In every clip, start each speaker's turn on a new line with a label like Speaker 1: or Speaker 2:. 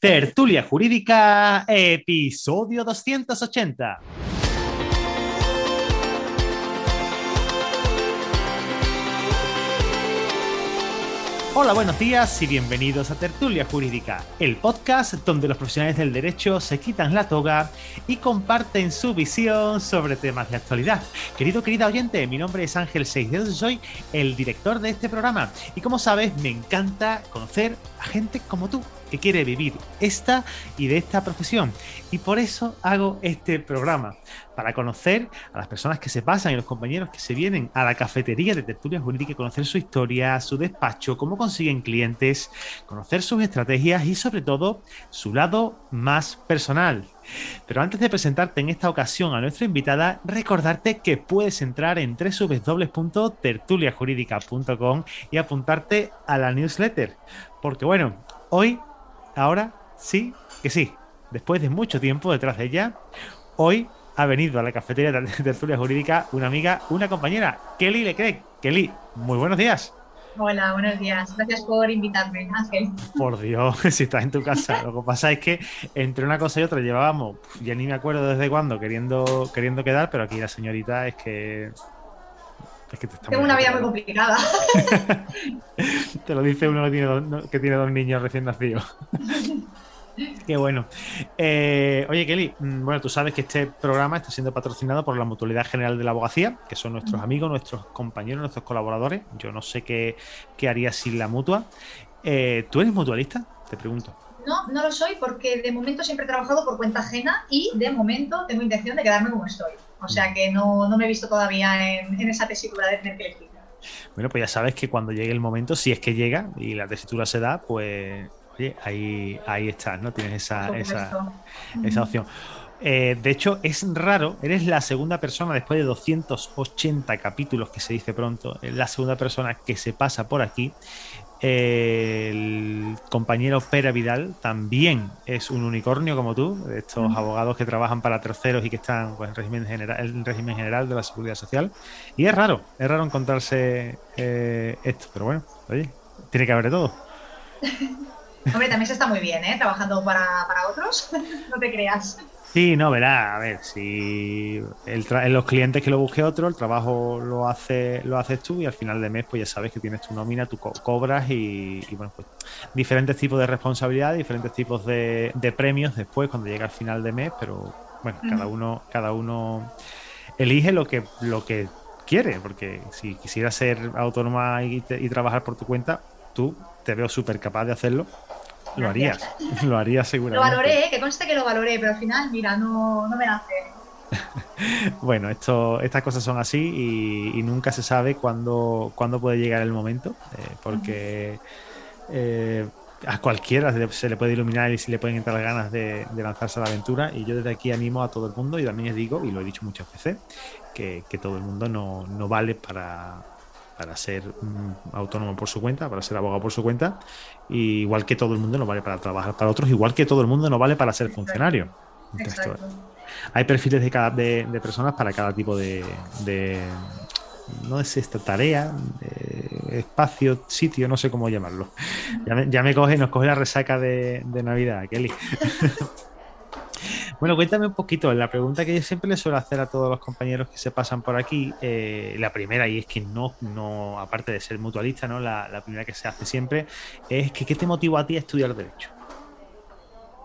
Speaker 1: Tertulia Jurídica, episodio 280. Hola, buenos días y bienvenidos a Tertulia Jurídica, el podcast donde los profesionales del derecho se quitan la toga y comparten su visión sobre temas de actualidad. Querido, querida oyente, mi nombre es Ángel Seixdedos y soy el director de este programa. Y como sabes, me encanta conocer a gente como tú que quiere vivir esta y de esta profesión. Y por eso hago este programa, para conocer a las personas que se pasan y los compañeros que se vienen a la cafetería de tertulia jurídica, conocer su historia, su despacho, cómo consiguen clientes, conocer sus estrategias y sobre todo su lado más personal. Pero antes de presentarte en esta ocasión a nuestra invitada, recordarte que puedes entrar en www.tertuliajurídica.com y apuntarte a la newsletter. Porque bueno, hoy ahora sí que sí. Después de mucho tiempo detrás de ella, hoy ha venido a la cafetería de tertulia jurídica una amiga, una compañera, Kelly Lecrec. Kelly, muy buenos días.
Speaker 2: Hola, buenos días. Gracias por invitarme, Ángel.
Speaker 1: Por Dios, si estás en tu casa. Lo que pasa es que entre una cosa y otra llevábamos, ya ni me acuerdo desde cuándo, queriendo, queriendo quedar, pero aquí la señorita es que
Speaker 2: tengo una vida muy complicada.
Speaker 1: Te lo dice uno que tiene dos, que tiene dos niños recién nacidos. Qué bueno. Eh, oye, Kelly, mm, bueno, tú sabes que este programa está siendo patrocinado por la Mutualidad General de la Abogacía, que son nuestros amigos, nuestros compañeros, nuestros colaboradores. Yo no sé qué, qué haría sin la mutua. Eh, ¿Tú eres mutualista? Te pregunto.
Speaker 2: No, no lo soy porque de momento siempre he trabajado por cuenta ajena y de momento tengo intención de quedarme como estoy. O sea que no, me he visto todavía en, esa tesitura de tener que elegir.
Speaker 1: Bueno, pues ya sabes que cuando llegue el momento, si es que llega y la tesitura se da, pues oye, ahí, ahí estás, ¿no? Tienes esa, esa, opción. Eh, de hecho, es raro, eres la segunda persona después de 280 capítulos que se dice pronto, la segunda persona que se pasa por aquí el compañero Pera Vidal también es un unicornio como tú, estos abogados que trabajan para terceros y que están pues, en, régimen general, el régimen general de la seguridad social. Y es raro, es raro encontrarse eh, esto, pero bueno, oye, tiene que haber de todo.
Speaker 2: Hombre, también se está muy bien, ¿eh? Trabajando para, para otros, no te creas.
Speaker 1: Sí, no, verá, a ver, si el los clientes que lo busque otro, el trabajo lo hace lo haces tú y al final de mes pues ya sabes que tienes tu nómina, tú cobras y, bueno, pues diferentes tipos de responsabilidad, diferentes tipos de, premios después cuando llega al final de mes, pero bueno, cada uno cada uno elige lo que lo que quiere, porque si quisieras ser autónoma y, y trabajar por tu cuenta, tú te veo súper capaz de hacerlo lo harías, lo harías seguramente.
Speaker 2: Lo valoré, que conste que lo valoré, pero al final, mira, no, no me nace.
Speaker 1: bueno, esto, estas cosas son así y, nunca se sabe cuándo, cuándo, puede llegar el momento, eh, porque eh, a cualquiera se le puede iluminar y se le pueden entrar las ganas de, lanzarse a la aventura. Y yo desde aquí animo a todo el mundo y también les digo, y lo he dicho muchas veces, que, todo el mundo no, no vale para, para ser autónomo por su cuenta, para ser abogado por su cuenta, igual que todo el mundo no vale para trabajar para otros, igual que todo el mundo no vale para ser funcionario. hay perfiles de, cada, de, personas para cada tipo de, no es esta tarea, espacio, sitio, no sé cómo llamarlo. Ya me, coge, nos coge la resaca de, de Navidad, Kelly. Bueno, cuéntame un poquito. La pregunta que yo siempre le suelo hacer a todos los compañeros que se pasan por aquí, eh, la primera, y es que no, no, aparte de ser mutualista, ¿no? La, primera que se hace siempre, es que ¿qué te motivó a ti a estudiar Derecho?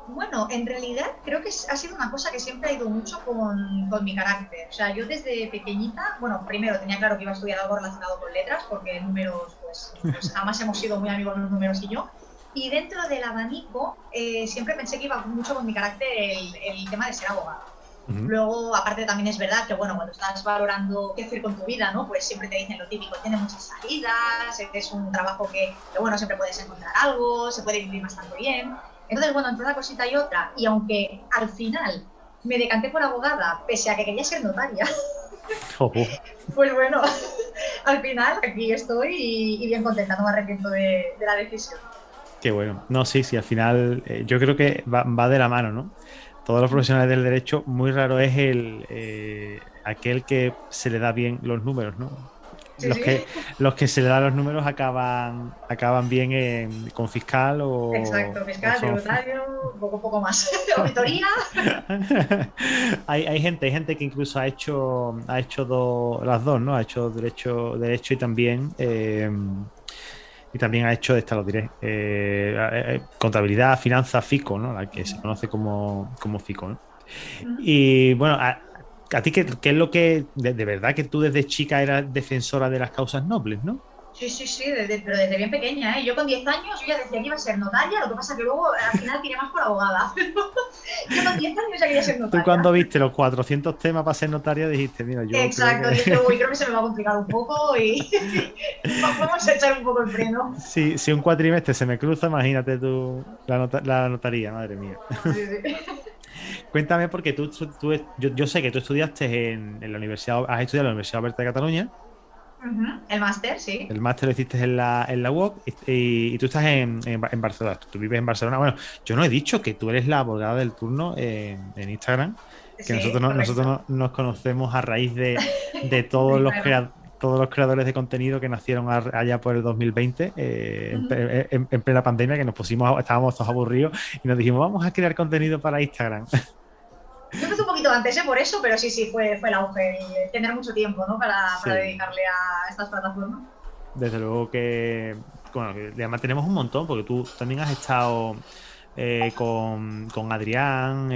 Speaker 2: Bueno, en realidad creo que ha sido una cosa que siempre ha ido mucho con, con, mi carácter. O sea, yo desde pequeñita, bueno, primero tenía claro que iba a estudiar algo relacionado con letras, porque números, pues, pues jamás hemos sido muy amigos los números y yo. Y dentro del abanico, eh, siempre pensé que iba mucho con mi carácter el, tema de ser abogado. Luego, aparte también es verdad que, bueno, cuando estás valorando qué hacer con tu vida, ¿no? Pues siempre te dicen lo típico, tiene muchas salidas, es un trabajo que, bueno, siempre puedes encontrar algo, se puede vivir bastante bien. Entonces, bueno, entre una cosita y otra, y aunque al final me decanté por abogada, pese a que quería ser notaria, pues bueno, al final aquí estoy y, bien contenta, no me arrepiento de, la decisión.
Speaker 1: Qué bueno. No, sí, sí, al final eh, yo creo que va, de la mano, ¿no? Todos los profesionales del derecho, muy raro es el eh, aquel que se le da bien los números, ¿no? los, Que, los que se le dan los números acaban acaban bien con fiscal o.
Speaker 2: Exacto, fiscal, tributario, poco, poco más. Auditoría.
Speaker 1: hay, hay, gente, hay gente que incluso ha hecho ha hecho las dos, ¿no? Ha hecho derecho, derecho y también. Eh, y también ha hecho, esta lo diré, eh, eh, contabilidad, finanzas, FICO, ¿no? La que se conoce como, como FICO, ¿no? Y bueno, ¿A ti qué, es lo que, de, verdad que tú desde chica eras defensora de las causas nobles, no?
Speaker 2: Sí, sí, sí, pero desde bien pequeña, ¿eh? Yo con 10 años yo ya decía que iba a ser notaria, lo que pasa que luego al final tiré más por abogada. yo con 10 años ya quería ser notaria.
Speaker 1: Tú cuando viste los 400 temas para ser notaria dijiste, mira, yo...
Speaker 2: Exacto, creo que... dije, uy, creo que se me va a complicar un poco y vamos a echar un poco el freno.
Speaker 1: Sí, si un cuatrimestre se me cruza, imagínate tú la, la notaría, madre mía. Sí, sí. Cuéntame, porque tú, yo, sé que tú estudiaste en, la universidad, has estudiado en la Universidad Alberta de Cataluña.
Speaker 2: El máster, sí.
Speaker 1: El máster lo hiciste en la, en la UOC y, tú estás en, Barcelona. Tú vives en Barcelona. Bueno, yo no he dicho que tú eres la abogada del turno en, Instagram. Que nosotros, nosotros nos conocemos a raíz de, de todos los creadores todos los creadores de contenido que nacieron allá por el 2020, eh, en, plena pandemia, que nos pusimos, estábamos todos aburridos y nos dijimos, vamos a crear contenido para Instagram.
Speaker 2: Poquito antes, ¿eh? por eso, pero sí, sí, fue, fue el auge y tener mucho tiempo ¿no? para, dedicarle a estas plataformas.
Speaker 1: Desde luego que, bueno, además tenemos un montón, porque tú también has estado eh, con, con, Adrián,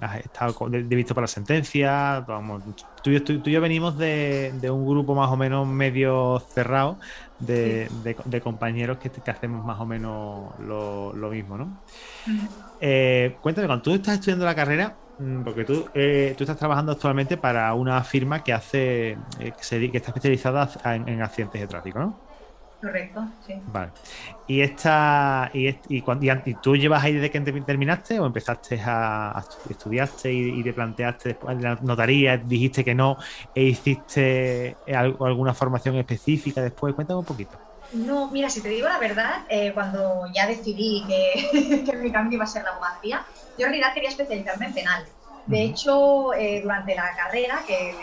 Speaker 1: has estado de, visto para la sentencia. Vamos, tú, y yo venimos de, un grupo más o menos medio cerrado de, compañeros que, hacemos más o menos lo, mismo, ¿no? Eh, cuéntame, cuando tú estás estudiando la carrera, mm, porque tú, eh, tú estás trabajando actualmente para una firma que hace que, está especializada en accidentes de tráfico, ¿no?
Speaker 2: Correcto, sí.
Speaker 1: Vale. ¿Y, esta, y, y, y, tú llevas ahí desde que terminaste o empezaste a, estudiaste y, te planteaste después la notaría, dijiste que no e hiciste alguna formación específica después? Cuéntame un poquito.
Speaker 2: No, mira, si te digo la verdad, eh, cuando ya decidí que, que, mi camino iba a ser la abogacía, yo en realidad quería especializarme en penal. De hecho, eh, durante la carrera, que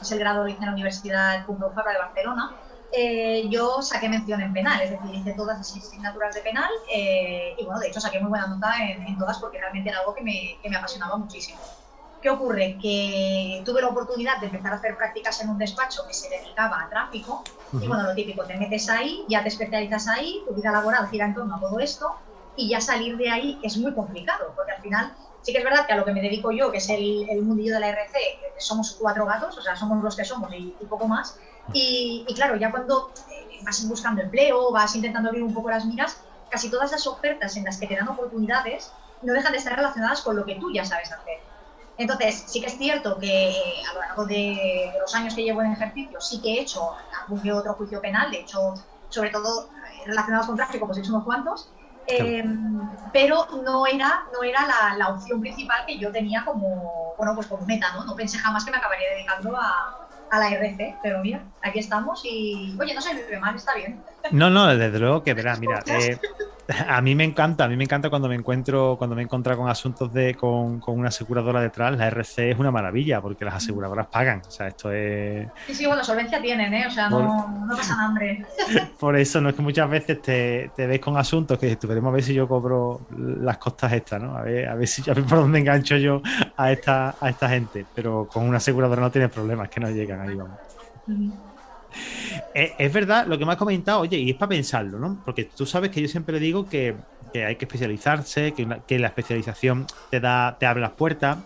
Speaker 2: es el grado de en la Universidad Pompeu Fabra de Barcelona, eh, yo saqué mención en penal, es decir, hice todas las asignaturas de penal eh, y bueno, de hecho saqué muy buena nota en, todas porque realmente era algo que me, que me, apasionaba muchísimo. ¿Qué ocurre? Que tuve la oportunidad de empezar a hacer prácticas en un despacho que se dedicaba a tráfico y bueno, lo típico, te metes ahí, ya te especializas ahí, tu vida laboral gira en torno a todo esto y ya salir de ahí es muy complicado porque al final sí que es verdad que a lo que me dedico yo, que es el, el mundillo de la RC, somos cuatro gatos, o sea, somos los que somos y poco más, y, claro, ya cuando eh, vas buscando empleo, vas intentando abrir un poco las miras, casi todas las ofertas en las que te dan oportunidades no dejan de estar relacionadas con lo que tú ya sabes hacer. Entonces, sí que es cierto que eh, a lo largo de, los años que llevo en ejercicio, sí que he hecho algún que otro juicio penal, de hecho, sobre todo eh, relacionados con tráfico, pues he hecho unos cuantos, pero no era, no era la, la, opción principal que yo tenía como, bueno, pues como meta, ¿no? No pensé jamás que me acabaría dedicando a, a la RC, pero mira, aquí estamos y, oye, no se vive mal, está bien.
Speaker 1: No, no, desde luego que verás, mira, eh, a mí me encanta, a mí me encanta cuando me encuentro, cuando me encuentro con asuntos de, con, con, una aseguradora detrás, la RC es una maravilla, porque las aseguradoras pagan, o sea, esto es...
Speaker 2: Sí, sí, bueno, solvencia tienen, ¿eh? O sea, no, no pasan hambre.
Speaker 1: Por eso, no es que muchas veces te, te ves con asuntos que veremos a ver si yo cobro las costas estas, ¿no? A ver, a ver, si, a ver por dónde engancho yo a esta, a esta gente, pero con una aseguradora no tienes problemas, que no llegan ahí, vamos. Eh, es, verdad lo que me has comentado, oye, y es para pensarlo, ¿no? Porque tú sabes que yo siempre digo que, hay que especializarse, que, la especialización te da, te abre las puertas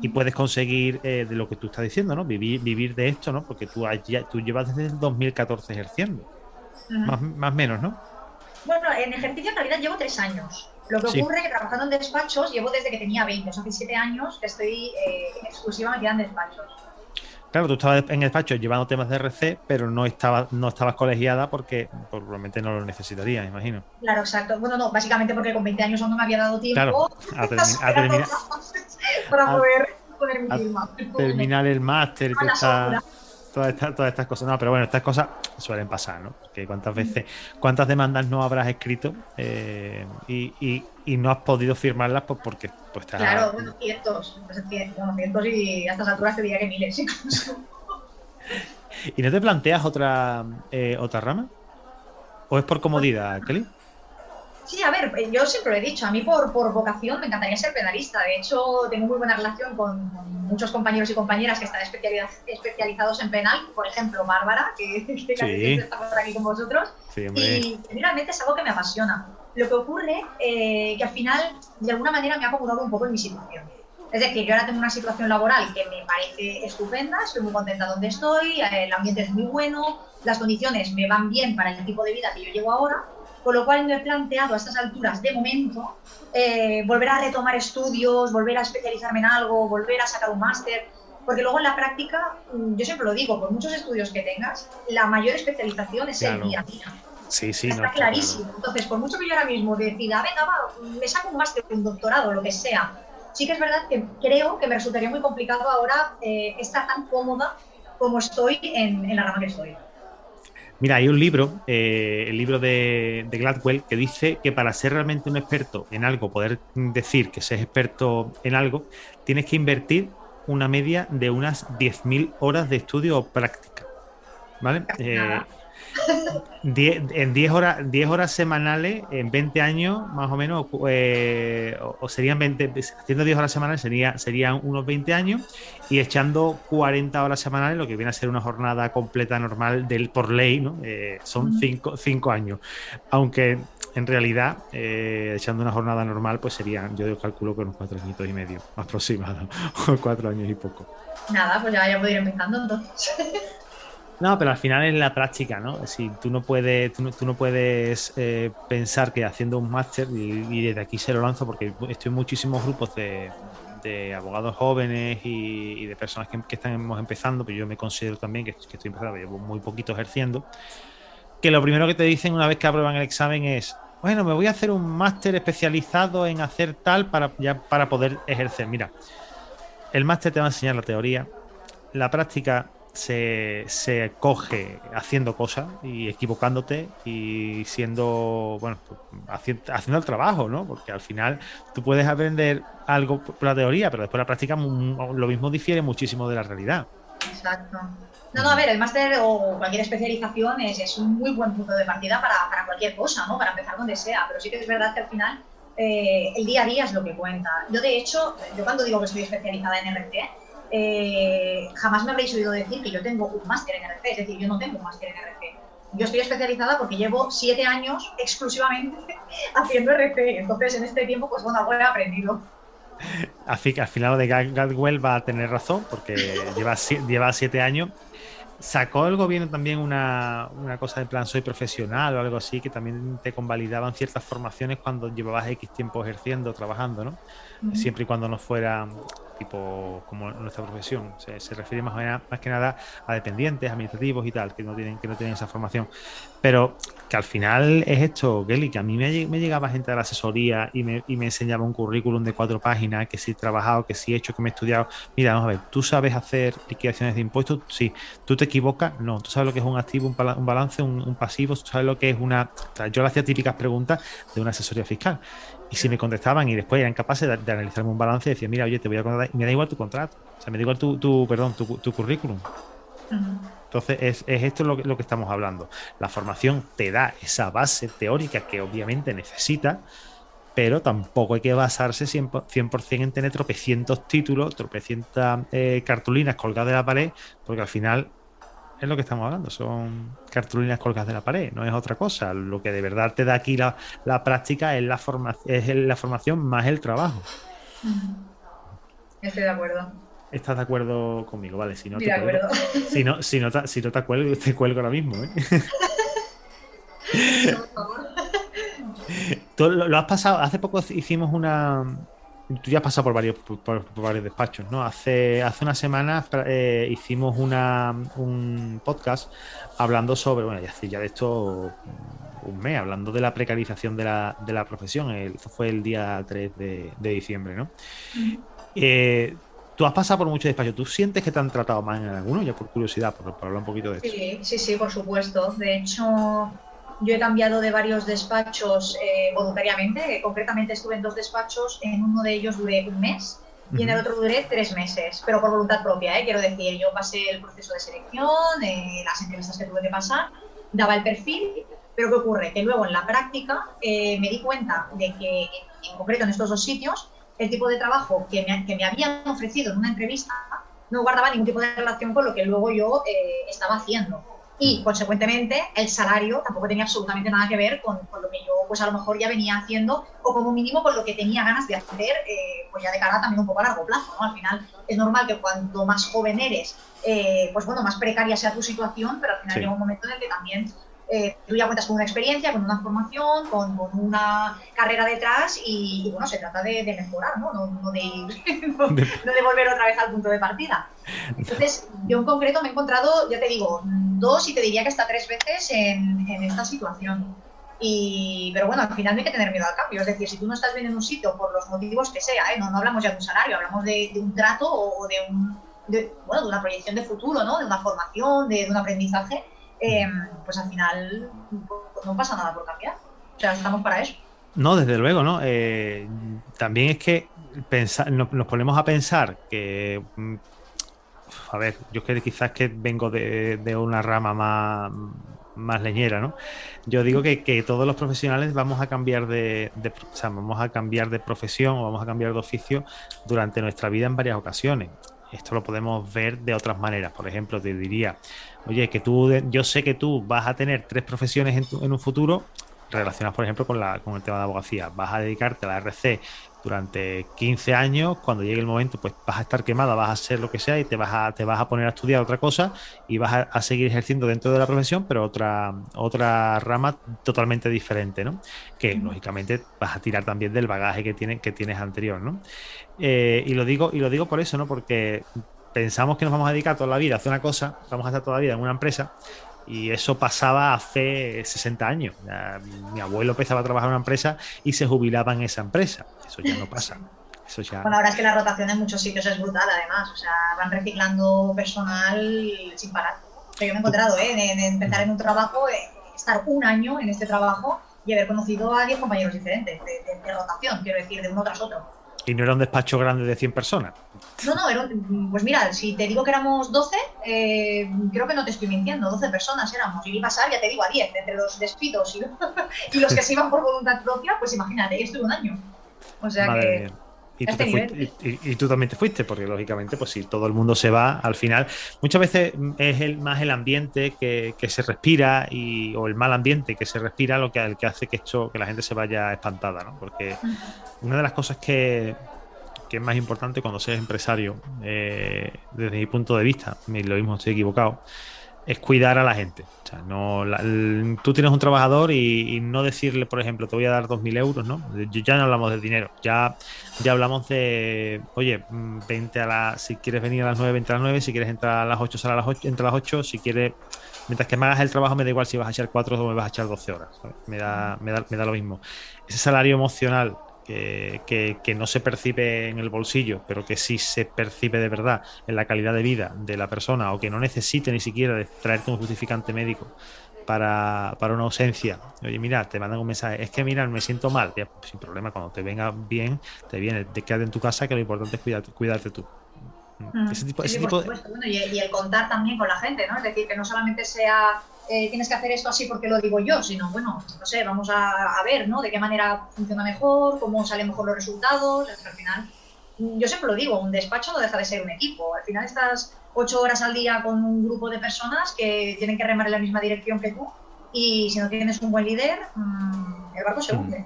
Speaker 1: y puedes conseguir eh, de lo que tú estás diciendo, ¿no? Vivir, vivir de esto, ¿no? Porque tú, tú llevas desde el 2014 ejerciendo. Más o menos, ¿no?
Speaker 2: Bueno, en ejercicio en realidad llevo tres años. Lo que ocurre es que trabajando en despachos llevo desde que tenía 20, o sea, 17 años que estoy eh, exclusivamente en despachos.
Speaker 1: Claro, tú estabas en el despacho llevando temas de RC, pero no estabas, no estabas colegiada porque probablemente no lo necesitarías, imagino.
Speaker 2: Claro, exacto. Bueno, no, básicamente porque con 20 años aún no me había dado tiempo
Speaker 1: a, terminar
Speaker 2: para poder poner mi firma.
Speaker 1: Terminar el máster y todas estas, todas estas cosas. No, pero bueno, estas cosas suelen pasar, ¿no? Que cuántas veces, cuántas demandas no habrás escrito eh, y, y, no has podido firmarlas pues porque pues
Speaker 2: Claro, bueno, cientos, bueno, cientos y a estas alturas te diría que miles incluso.
Speaker 1: ¿Y no te planteas otra, eh, otra rama? ¿O es por comodidad, Kelly?
Speaker 2: Sí, a ver, eh, yo siempre lo he dicho, a mí por, por vocación me encantaría ser penalista. De hecho, tengo muy buena relación con, muchos compañeros y compañeras que están especializados en penal, por ejemplo, Bárbara, que, que está por aquí con vosotros. y realmente es algo que me apasiona. Lo que ocurre eh, que al final, de alguna manera, me ha acomodado un poco en mi situación. Es decir, yo ahora tengo una situación laboral que me parece estupenda, estoy muy contenta donde estoy, el ambiente es muy bueno, las condiciones me van bien para el tipo de vida que yo llevo ahora, con lo cual me he planteado a estas alturas, de momento, eh, volver a retomar estudios, volver a especializarme en algo, volver a sacar un máster, porque luego en la práctica, mm, yo siempre lo digo, por muchos estudios que tengas, la mayor especialización es el día a día.
Speaker 1: Sí, sí,
Speaker 2: Está clarísimo. Entonces, por mucho que yo ahora mismo decida, venga, va, me saco un máster, un doctorado, lo que sea, sí que es verdad que creo que me resultaría muy complicado ahora eh, estar tan cómoda como estoy en, en la rama que estoy.
Speaker 1: Mira, hay un libro, eh, el libro de, Gladwell, que dice que para ser realmente un experto en algo, poder decir que seas experto en algo, tienes que invertir una media de unas 10.000 horas de estudio o práctica. ¿Vale? En 10 horas, 10 horas semanales, en 20 años más o menos, eh, o, serían 20, haciendo 10 horas semanales sería, serían unos 20 años y echando 40 horas semanales, lo que viene a ser una jornada completa normal del, por ley, ¿no? Eh, son 5 años. Aunque en realidad, eh, echando una jornada normal, pues serían, yo calculo que unos 4 añitos y medio aproximado, o 4 años y poco.
Speaker 2: Nada, pues ya, ya puedo ir empezando entonces.
Speaker 1: No, pero al final es la práctica, ¿no? Si tú no puedes, tú no, puedes eh, pensar que haciendo un máster, y, desde aquí se lo lanzo porque estoy en muchísimos grupos de, abogados jóvenes y, de personas que, que, estamos empezando, pero yo me considero también que, estoy empezando, llevo muy poquito ejerciendo, que lo primero que te dicen una vez que aprueban el examen es, bueno, me voy a hacer un máster especializado en hacer tal para, para poder ejercer. Mira, el máster te va a enseñar la teoría, la práctica se, se, coge haciendo cosas y equivocándote y siendo, bueno, haciendo, haciendo el trabajo, ¿no? Porque al final tú puedes aprender algo por la teoría, pero después la práctica lo mismo difiere muchísimo de la realidad.
Speaker 2: Exacto. No, no, a ver, el máster o cualquier especialización es, es, un muy buen punto de partida para, para, cualquier cosa, ¿no? Para empezar donde sea, pero sí que es verdad que al final eh, el día a día es lo que cuenta. Yo, de hecho, yo cuando digo que estoy especializada en RT, eh, jamás me habréis oído decir que yo tengo un máster en RC, es decir, yo no tengo un máster en RC. Yo estoy especializada porque llevo siete años exclusivamente haciendo RC, entonces en este tiempo, pues bueno, algo he aprendido.
Speaker 1: Así que al final de Gadwell va a tener razón porque lleva, lleva siete años sacó el gobierno también una, una, cosa de plan soy profesional o algo así, que también te convalidaban ciertas formaciones cuando llevabas X tiempo ejerciendo, trabajando, ¿no? Siempre y cuando no fuera tipo como nuestra profesión. Se, refiere más, más que nada a dependientes, administrativos y tal, que no tienen, que no tienen esa formación. Pero que al final es esto, Kelly, que a mí me, me llegaba gente de la asesoría y me, y me, enseñaba un currículum de cuatro páginas, que si he trabajado, que si he hecho, que me he estudiado. Mira, vamos a ver, ¿tú sabes hacer liquidaciones de impuestos? Sí. ¿Tú te equivocas? No. ¿Tú sabes lo que es un activo, un, balance, un, pasivo? ¿Tú sabes lo que es una... yo le hacía típicas preguntas de una asesoría fiscal. Y si me contestaban y después eran capaces de, analizarme un balance, decía, mira, oye, te voy a contar, me da igual tu contrato, o sea, me da igual tu, tu perdón, tu, tu currículum. Entonces, es, es esto lo que, lo que estamos hablando. La formación te da esa base teórica que obviamente necesita, pero tampoco hay que basarse 100%, en tener tropecientos títulos, tropecientas eh, cartulinas colgadas de la pared, porque al final es lo que estamos hablando, son cartulinas colgadas de la pared, no es otra cosa. Lo que de verdad te da aquí la, práctica es la, es la formación más el trabajo.
Speaker 2: Estoy de acuerdo.
Speaker 1: ¿Estás de acuerdo conmigo? Vale, si no,
Speaker 2: te acuerdo.
Speaker 1: Si no, si no, te, si no te cuelgo, te cuelgo ahora mismo. ¿eh? Por favor. lo, has pasado, hace poco hicimos una, tú ya has pasado por varios, por, varios despachos, ¿no? Hace, hace unas semanas eh, hicimos una, un podcast hablando sobre, bueno, ya, ya de esto un mes, hablando de la precarización de la, de la profesión. eso fue el día 3 de, diciembre, ¿no? Eh, tú has pasado por muchos despachos. ¿Tú sientes que te han tratado mal en alguno? Ya por curiosidad, por, hablar un poquito de
Speaker 2: esto. Sí, sí, sí, por supuesto. De hecho, yo he cambiado de varios despachos eh, voluntariamente. Concretamente estuve en dos despachos. En uno de ellos duré un mes y en el otro duré tres meses, pero por voluntad propia, ¿eh? quiero decir. Yo pasé el proceso de selección, eh, las entrevistas que tuve que pasar, daba el perfil, pero ¿qué ocurre? Que luego en la práctica eh, me di cuenta de que, en concreto en estos dos sitios, el tipo de trabajo que me, que me habían ofrecido en una entrevista no guardaba ningún tipo de relación con lo que luego yo estaba haciendo y consecuentemente el salario tampoco tenía absolutamente nada que ver con, lo que yo pues a lo mejor ya venía haciendo o como mínimo con lo que tenía ganas de hacer eh, pues ya de cara también un poco a largo plazo, ¿no? Al final es normal que cuanto más joven eres, eh, pues bueno, más precaria sea tu situación, pero al final llega un momento en el que también eh, tú ya cuentas con una experiencia, con una formación, con, una carrera detrás y, bueno, se trata de, mejorar, ¿no? No, de no, de volver otra vez al punto de partida. Entonces, yo en concreto me he encontrado, ya te digo, dos y te diría que hasta tres veces en, esta situación. Y, pero bueno, al final no hay que tener miedo al cambio. Es decir, si tú no estás bien en un sitio por los motivos que sea, ¿eh? no, no hablamos ya de un salario, hablamos de, un trato o de, un, bueno, de una proyección de futuro, ¿no? de una formación, de, un aprendizaje, eh, pues al final no pasa nada por cambiar. O sea, estamos para eso.
Speaker 1: No, desde luego, ¿no? Eh, también es que pensar, nos, ponemos a pensar que a ver, yo que quizás que vengo de, una rama más, más leñera, ¿no? Yo digo que, todos los profesionales vamos a cambiar de, vamos a cambiar de profesión o vamos a cambiar de oficio durante nuestra vida en varias ocasiones. Esto lo podemos ver de otras maneras. Por ejemplo, te diría, oye, que tú, yo sé que tú vas a tener tres profesiones en, en un futuro relacionadas, por ejemplo, con, la, con el tema de abogacía. Vas a dedicarte a la RC durante 15 años, cuando llegue el momento, pues vas a estar quemada, vas a hacer lo que sea y te vas a, te vas a poner a estudiar otra cosa y vas a, seguir ejerciendo dentro de la profesión, pero otra, otra rama totalmente diferente, ¿no? Que lógicamente vas a tirar también del bagaje que, tiene, que tienes anterior, ¿no? Eh, y, lo digo, y lo digo por eso, ¿no? Porque pensamos que nos vamos a dedicar toda la vida a hacer una cosa, vamos a estar toda la vida en una empresa y eso pasaba hace 60 años. mi abuelo empezaba a trabajar en una empresa y se jubilaba en esa empresa. Eso ya no pasa. Eso ya...
Speaker 2: Bueno, ahora es que la rotación en muchos sitios es brutal, además. O sea, van reciclando personal sin parar. yo me he encontrado, ¿eh? De, empezar en un trabajo, eh, estar un año en este trabajo y haber conocido a 10 compañeros diferentes de rotación, quiero decir, de uno tras otro.
Speaker 1: Y no era un despacho grande de 100 personas.
Speaker 2: No, no, era pues mira, si te digo que éramos 12, eh, creo que no te estoy mintiendo, 12 personas éramos. Y iba a pasar, ya te digo, a 10, entre los despidos y, los que se iban por voluntad propia, pues imagínate, yo estuve un año. O sea que...
Speaker 1: Y tú, también te fuiste, porque lógicamente, pues si todo el mundo se va, al final, muchas veces es el, más el ambiente que, se respira y, o el mal ambiente que se respira lo que, que hace que esto, que la gente se vaya espantada, ¿no? Porque una de las cosas que, es más importante cuando seas empresario, eh, desde mi punto de vista, lo mismo estoy equivocado, es cuidar a la gente. O sea, no, tú tienes un trabajador y, no decirle, por ejemplo, te voy a dar 2.000 euros, ¿no? Ya no hablamos de dinero, ya, ya hablamos de, oye, 20 a las, si quieres venir a las 9, 20 a las 9, si quieres entrar a las 8, sal a las 8, entra a las 8, si quieres, mientras que me hagas el trabajo me da igual si vas a echar 4 o me vas a echar 12 horas, Me da, me da, me da lo mismo. Ese salario emocional que, no se percibe en el bolsillo, pero que sí se percibe de verdad en la calidad de vida de la persona o que no necesite ni siquiera de traerte un justificante médico para, una ausencia. Oye, mira, te mandan un mensaje, es que mira, me siento mal. sin problema, cuando te venga bien, te viene, te quedas en tu casa, que lo importante es cuidarte, cuidarte tú.
Speaker 2: Ese tipo, y, el contar también con la gente, ¿no? Es decir, que no solamente sea eh, tienes que hacer esto así porque lo digo yo, sino, bueno, no sé, vamos a, ver, ¿no? De qué manera funciona mejor, cómo salen mejor los resultados. al final, yo siempre lo digo, un despacho no deja de ser un equipo. Al final estás ocho horas al día con un grupo de personas que tienen que remar en la misma dirección que tú y si no tienes un buen líder, mm, el barco se hunde.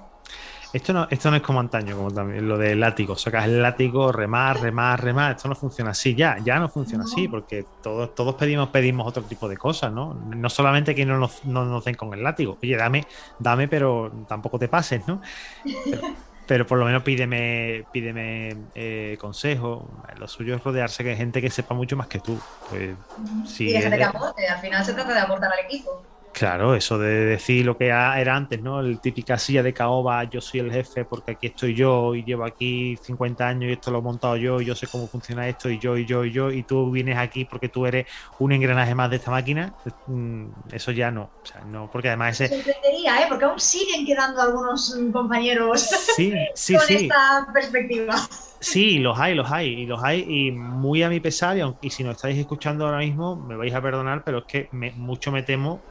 Speaker 1: Esto no, esto no es como antaño, como también lo del látigo. Sacas el látigo, remar, remar, remar. Esto no funciona así, ya, ya no funciona así, porque todos, todos pedimos, pedimos otro tipo de cosas, ¿no? No solamente que no nos, no nos den con el látigo. Oye, dame, dame, pero tampoco te pases, ¿no? pero por lo menos pídeme, pídeme eh, consejo. Lo suyo es rodearse de gente que sepa mucho más que tú. Pues,
Speaker 2: y de que aporte, al final se trata de aportar al equipo.
Speaker 1: Claro, eso de decir lo que era antes, ¿no? El típica silla de caoba, yo soy el jefe porque aquí estoy yo y llevo aquí 50 años y esto lo he montado yo y yo sé cómo funciona esto y yo y yo y yo y tú vienes aquí porque tú eres un engranaje más de esta máquina, mm, eso ya no, o sea, no, porque además ese...
Speaker 2: sorprendería, ¿eh? Porque aún siguen quedando algunos compañeros
Speaker 1: sí, sí,
Speaker 2: con
Speaker 1: sí.
Speaker 2: esta perspectiva.
Speaker 1: Sí, los hay, los hay, y los hay, y muy a mi pesar, y, si no estáis escuchando ahora mismo, me vais a perdonar, pero es que mucho me temo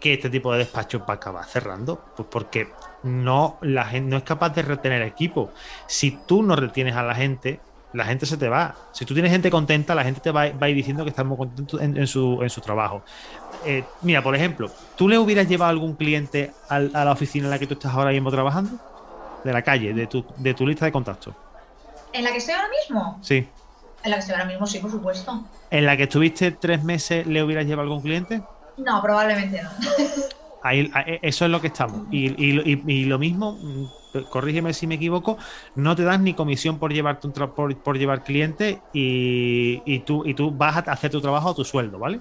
Speaker 1: que este tipo de despachos va a acabar cerrando. Pues porque no, la gente no es capaz de retener equipo. Si tú no retienes a la gente, la gente se te va. Si tú tienes gente contenta, la gente te va, a ir diciendo que estás muy contento en, su, trabajo. Eh, mira, por ejemplo, ¿tú le hubieras llevado algún cliente a la oficina en la que tú estás ahora mismo trabajando? De la calle, de tu, de tu lista de contactos.
Speaker 2: ¿En la que estoy ahora mismo?
Speaker 1: Sí.
Speaker 2: En la que estoy ahora mismo, sí, por supuesto.
Speaker 1: ¿En la que estuviste tres meses le hubieras llevado algún cliente?
Speaker 2: No, probablemente no.
Speaker 1: Ahí, eso es lo que estamos. Y, lo mismo, mm, corrígeme si me equivoco, no te das ni comisión por llevarte un por, por, llevar cliente y, tú, y tú vas a hacer tu trabajo a tu sueldo, ¿vale?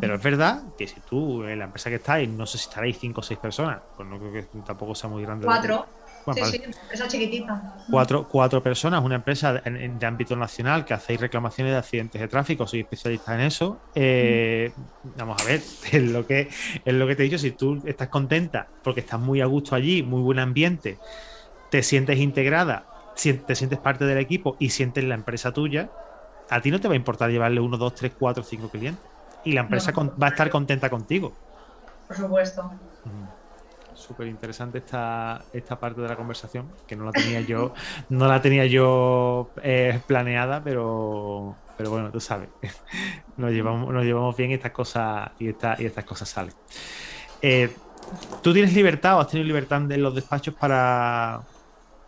Speaker 1: Pero es verdad que si tú en la empresa que estáis, no sé si estaréis cinco o seis personas, pues no creo que tampoco sea muy grande.
Speaker 2: Cuatro sí, sí, empresa chiquitita.
Speaker 1: Cuatro, cuatro personas, una empresa de ámbito nacional que hacéis reclamaciones de accidentes de tráfico, soy especialista en eso. Eh, vamos a ver, es lo, que, es lo que te he dicho, si tú estás contenta porque estás muy a gusto allí, muy buen ambiente, te sientes integrada, te sientes parte del equipo y sientes la empresa tuya, a ti no te va a importar llevarle uno, dos, tres, cuatro, cinco clientes. Y la empresa va a estar contenta contigo.
Speaker 2: Por supuesto
Speaker 1: súper interesante esta, esta parte de la conversación, que no la tenía yo, no la tenía yo eh, planeada, pero, pero bueno, tú sabes, nos llevamos, nos llevamos bien estas cosas y, esta, y estas cosas salen. Eh, ¿Tú tienes libertad o has tenido libertad en los despachos para,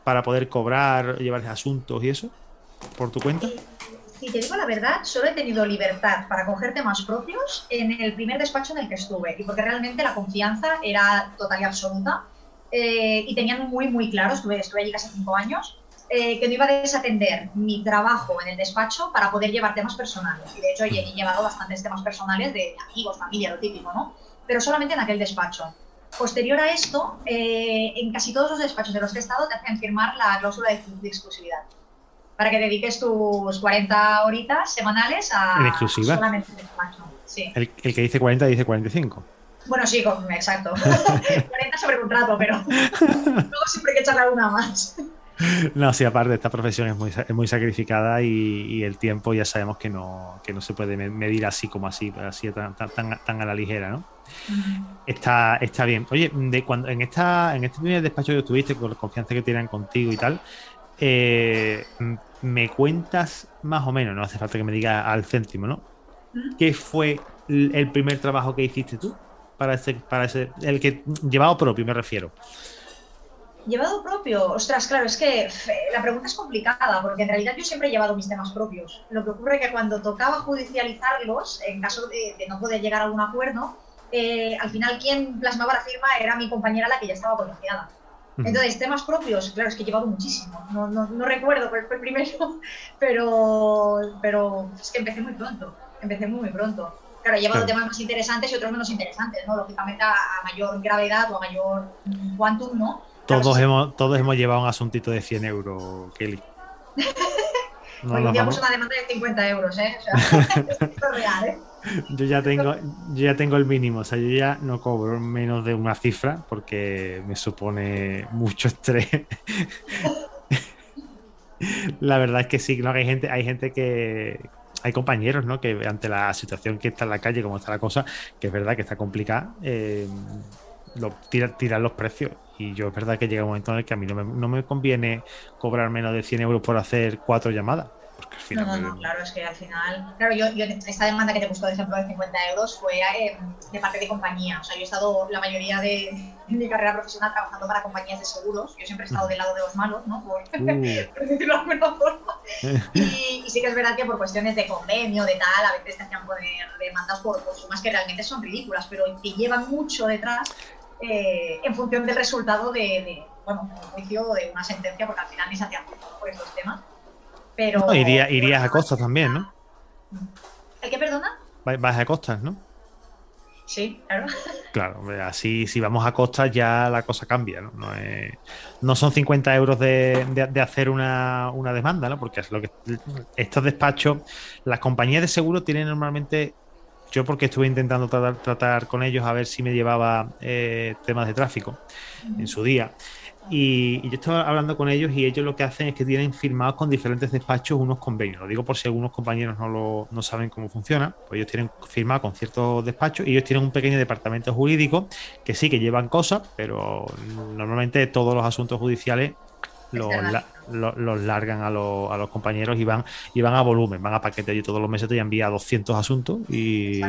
Speaker 1: para poder cobrar, llevar asuntos y eso por tu cuenta?
Speaker 2: Si te digo la verdad, solo he tenido libertad para coger temas propios en el primer despacho en el que estuve. Y porque realmente la confianza era total y absoluta. Eh, y tenían muy, muy claro, estuve, estuve allí casi cinco años, eh, que no iba a desatender mi trabajo en el despacho para poder llevar temas personales. Y de hecho he llevado bastantes temas personales de amigos, familia, lo típico, ¿no? Pero solamente en aquel despacho. Posterior a esto, eh, en casi todos los despachos de los que he estado te hacen firmar la cláusula de exclusividad para que dediques tus 40 horitas semanales a
Speaker 1: ¿En exclusiva?
Speaker 2: solamente el despacho. Sí.
Speaker 1: El, que dice 40 dice 45.
Speaker 2: Bueno, sí, exacto. 40 sobre contrato, pero luego siempre hay que echarle alguna más.
Speaker 1: No, sí, aparte, esta profesión es muy, muy sacrificada y, el tiempo ya sabemos que no, que no se puede medir así como así, así tan, tan, tan a la ligera, ¿no? Está, está bien. Oye, de cuando, en, esta, en este primer despacho que tuviste, con la confianza que tienen contigo y tal, eh, me cuentas más o menos, no hace falta que me digas al céntimo, ¿no? ¿Qué fue el primer trabajo que hiciste tú? Para ese, para ese, el que llevado propio, me refiero.
Speaker 2: Llevado propio, ostras, claro, es que la pregunta es complicada, porque en realidad yo siempre he llevado mis temas propios. Lo que ocurre es que cuando tocaba judicializarlos, en caso de, no poder llegar a algún acuerdo, eh, al final quien plasmaba la firma era mi compañera, la que ya estaba colegiada. Entonces, temas propios, claro, es que he llevado muchísimo. No, no, no recuerdo cuál fue el primero, pero, pero es que empecé muy pronto. Empecé muy, muy pronto. Claro, he llevado temas más interesantes y otros menos interesantes, ¿no? Lógicamente a, mayor gravedad o a mayor quantum, ¿no?
Speaker 1: todos, hemos, todos hemos llevado un asuntito de 100 euros, Kelly.
Speaker 2: No Hoy una demanda de 50 euros, ¿eh? O sea, es real, ¿eh?
Speaker 1: Yo ya tengo, yo ya tengo el mínimo, o sea, yo ya no cobro menos de una cifra porque me supone mucho estrés. la verdad es que sí, ¿no? hay gente, hay gente que, hay compañeros, ¿no? Que ante la situación que está en la calle, como está la cosa, que es verdad que está complicada, eh, lo, tiran, los precios. Y yo es verdad que llega un momento en el que a mí no me, no me conviene cobrar menos de 100 euros por hacer cuatro llamadas.
Speaker 2: No, no, no, claro, es que al final. Claro, yo, yo esta demanda que te he de ejemplo de 50 euros fue eh, de parte de compañía. O sea, yo he estado la mayoría de, mi carrera profesional trabajando para compañías de seguros. Yo siempre he estado del lado de los malos, ¿no? Por, uh. decirlo de alguna forma. Y, sí que es verdad que por cuestiones de convenio, de tal, a veces te hacían poner demandas por, sumas que realmente son ridículas, pero que llevan mucho detrás eh, en función del resultado de bueno, un juicio de una sentencia, porque al final ni se hacían por estos temas. Pero.
Speaker 1: No, iría, irías a costas también, ¿no?
Speaker 2: ¿El qué perdona?
Speaker 1: Vas a costas, ¿no?
Speaker 2: Sí, claro.
Speaker 1: Claro, así si vamos a costas ya la cosa cambia, ¿no? No, son 50 euros de, hacer una, demanda, ¿no? Porque es lo que estos despachos, las compañías de seguro tienen normalmente, yo porque estuve intentando tratar, con ellos a ver si me llevaba eh, temas de tráfico en su día. Y, yo estaba hablando con ellos y ellos lo que hacen es que tienen firmados con diferentes despachos unos convenios. Lo digo por si algunos compañeros no, lo, no saben cómo funciona. Pues ellos tienen firmado con ciertos despachos y ellos tienen un pequeño departamento jurídico que sí que llevan cosas, pero normalmente todos los asuntos judiciales los, largan a, a, los compañeros y van, y van a volumen, van a paquete. Yo todos los meses te envía 200 asuntos y,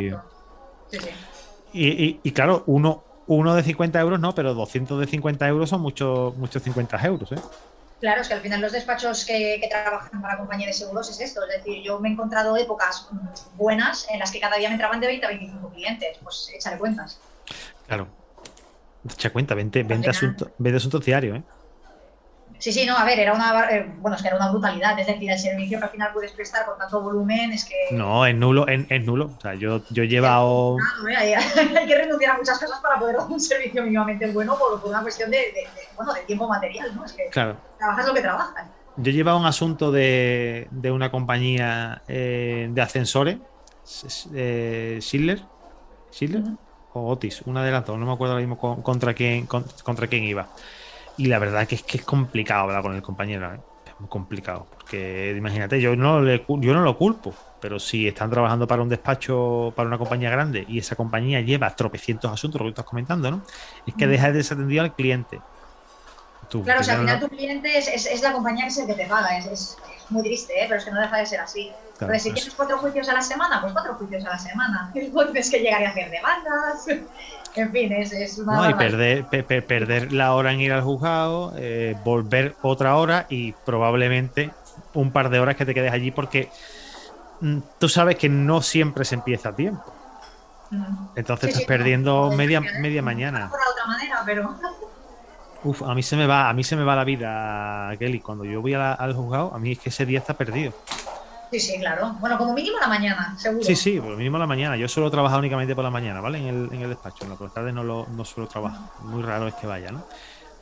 Speaker 1: y, y, claro, uno, uno de 50 euros no, pero 200 de 50 euros son muchos muchos 50 euros. ¿eh?
Speaker 2: Claro, es que al final los despachos que, trabajan para compañía de seguros es esto. Es decir, yo me he encontrado épocas buenas en las que cada día me entraban de 20 a 25 clientes. Pues échale cuentas.
Speaker 1: Claro. Echa cuenta, 20, 20, asuntos, 20 asuntos diarios, ¿eh?
Speaker 2: Sí, sí, no, a ver, era una, eh, bueno, es que era una brutalidad. Es decir, el servicio que al final puedes prestar con tanto volumen es que.
Speaker 1: No, es nulo, es, nulo. O sea, yo, yo he llevado.
Speaker 2: hay, que renunciar a muchas cosas para poder dar un servicio mínimamente bueno por, una cuestión de, bueno, de tiempo material, ¿no? Es que
Speaker 1: claro.
Speaker 2: trabajas lo que trabajas.
Speaker 1: Yo he llevado un asunto de, de una compañía eh, de ascensores, eh, Schiller, Schiller o Otis, una de las dos, no me acuerdo ahora mismo contra quién, contra quién iba. Y la verdad que es que es complicado hablar con el compañero, ¿eh? es muy complicado. Porque imagínate, yo no, le, yo no lo culpo, pero si están trabajando para un despacho, para una compañía grande y esa compañía lleva tropecientos asuntos, lo que estás comentando, ¿no? Es que mm. deja de desatendido al cliente.
Speaker 2: Claro, o sea, al final tu cliente es, la compañía que es el que te paga, es, muy triste, ¿eh? pero es que no deja de ser así. Pero si tienes cuatro juicios a la semana, pues cuatro juicios a la semana. Tienes que llegar a hacer demandas. En fin, es, una.
Speaker 1: No, y perder, perder la hora en ir al juzgado, eh, volver otra hora y probablemente un par de horas que te quedes allí porque mm, tú sabes que no siempre se empieza a tiempo. Mm. Entonces estás perdiendo media, media mañana.
Speaker 2: otra manera, pero.
Speaker 1: Uf, a mí se me va, a mí se me va la vida, Kelly. Cuando yo voy al juzgado, a mí es que ese día está perdido.
Speaker 2: Sí, sí, claro. Bueno, como mínimo la mañana, seguro.
Speaker 1: Sí, sí, por lo mínimo la mañana. Yo suelo trabajar únicamente por la mañana, ¿vale? En el, en el despacho. En la tarde no, lo, no suelo trabajar. Muy raro es que vaya, ¿no?